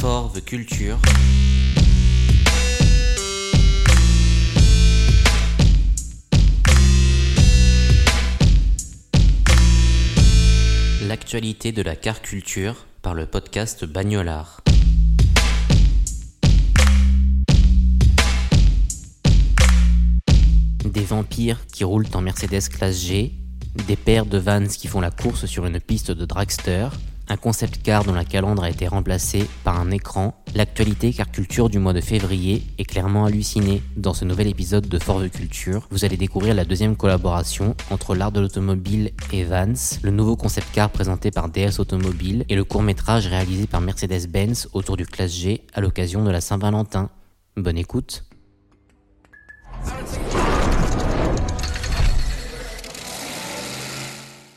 For the Culture. L'actualité de la car culture par le podcast Bagnolard. Des vampires qui roulent en Mercedes classe G, des paires de vans qui font la course sur une piste de dragster, un concept car dont la calandre a été remplacée par un écran, l'actualité car culture du mois de février est clairement hallucinée. Dans ce nouvel épisode de Forve Culture, vous allez découvrir la deuxième collaboration entre l'art de l'automobile et Vans, le nouveau concept car présenté par DS Automobile et le court métrage réalisé par Mercedes-Benz autour du classe G à l'occasion de la Saint-Valentin. Bonne écoute.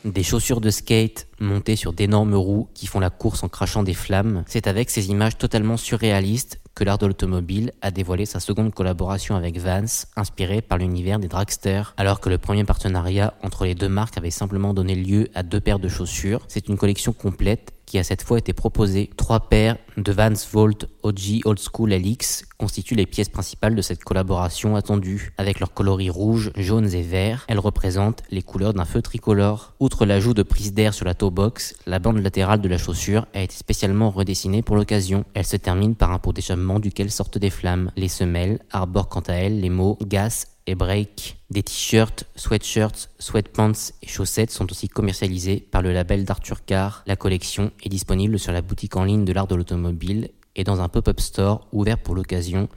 Des chaussures de skate montées sur d'énormes roues qui font la course en crachant des flammes. C'est avec ces images totalement surréalistes que l'art de l'automobile a dévoilé sa seconde collaboration avec Vans, inspirée par l'univers des dragsters. Alors que le premier partenariat entre les deux marques avait simplement donné lieu à deux paires de chaussures, c'est une collection complète qui a cette fois été proposée. Trois paires de Vans Volt OG Old School LX constituent les pièces principales de cette collaboration attendue. Avec leurs coloris rouges, jaunes et verts, elles représentent les couleurs d'un feu tricolore. Outre l'ajout de prises d'air sur la toe box, la bande latérale de la chaussure a été spécialement redessinée pour l'occasion. Elle se termine par un pot d'échappement duquel sortent des flammes. Les semelles arborent quant à elles les mots gas et break. Des t-shirts, sweatshirts, sweatpants et chaussettes sont aussi commercialisés par le label d'Arthur Carr. La collection est disponible sur la boutique en ligne de l'art de l'automobile et dans un pop-up store ouvert pour l'occasion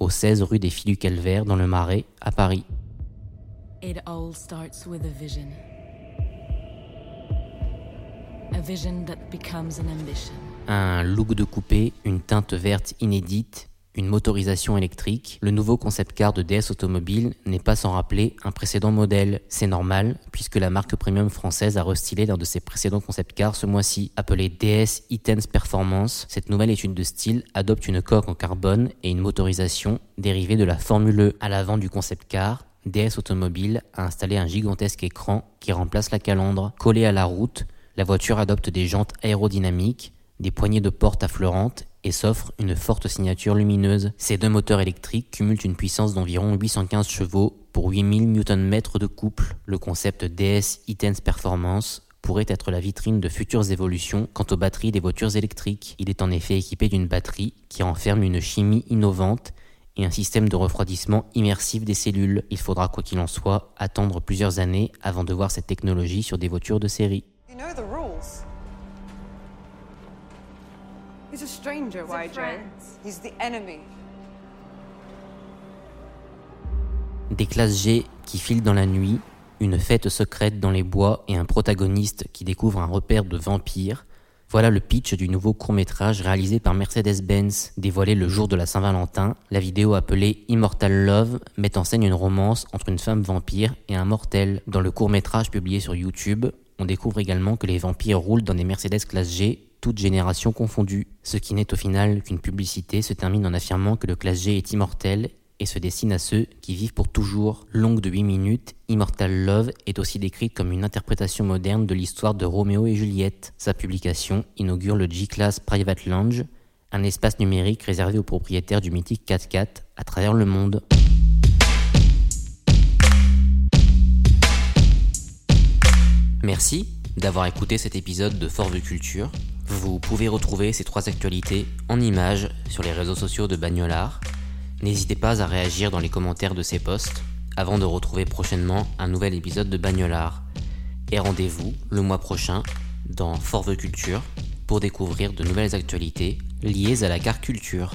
au 16 rue des Filles du Calvaire dans le Marais à Paris. Un look de coupé, une teinte verte inédite, une motorisation électrique, le nouveau concept car de DS Automobile n'est pas sans rappeler un précédent modèle. C'est normal, puisque la marque premium française a restylé l'un de ses précédents concept cars ce mois-ci. Appelé DS E-Tense Performance, cette nouvelle étude de style adopte une coque en carbone et une motorisation dérivée de la Formule E. À l'avant du concept car, DS Automobile a installé un gigantesque écran qui remplace la calandre. Collé à la route, la voiture adopte des jantes aérodynamiques, des poignées de porte affleurantes et s'offre une forte signature lumineuse. Ces deux moteurs électriques cumulent une puissance d'environ 815 chevaux pour 8000 Nm de couple. Le concept DS E-Tense Performance pourrait être la vitrine de futures évolutions quant aux batteries des voitures électriques. Il est en effet équipé d'une batterie qui renferme une chimie innovante et un système de refroidissement immersif des cellules. Il faudra quoi qu'il en soit attendre plusieurs années avant de voir cette technologie sur des voitures de série. You know the rules. He's a stranger, YJ. He's the enemy. Des classes G qui filent dans la nuit, une fête secrète dans les bois et un protagoniste qui découvre un repère de vampires. Voilà le pitch du nouveau court-métrage réalisé par Mercedes-Benz, dévoilé le jour de la Saint-Valentin. La vidéo appelée Immortal Love met en scène une romance entre une femme vampire et un mortel. Dans le court-métrage publié sur YouTube, on découvre également que les vampires roulent dans des Mercedes classe G, toutes générations confondues. Ce qui n'est au final qu'une publicité se termine en affirmant que le classe G est immortel et se destine à ceux qui vivent pour toujours. Longue de 8 minutes, Immortal Love est aussi décrite comme une interprétation moderne de l'histoire de Roméo et Juliette. Sa publication inaugure le G-Class Private Lounge, un espace numérique réservé aux propriétaires du mythique 4x4 à travers le monde. Merci d'avoir écouté cet épisode de Force de Culture. Vous pouvez retrouver ces trois actualités en images sur les réseaux sociaux de Bagnolard. N'hésitez pas à réagir dans les commentaires de ces posts avant de retrouver prochainement un nouvel épisode de Bagnolard. Et rendez-vous le mois prochain dans Forve Culture pour découvrir de nouvelles actualités liées à la car culture.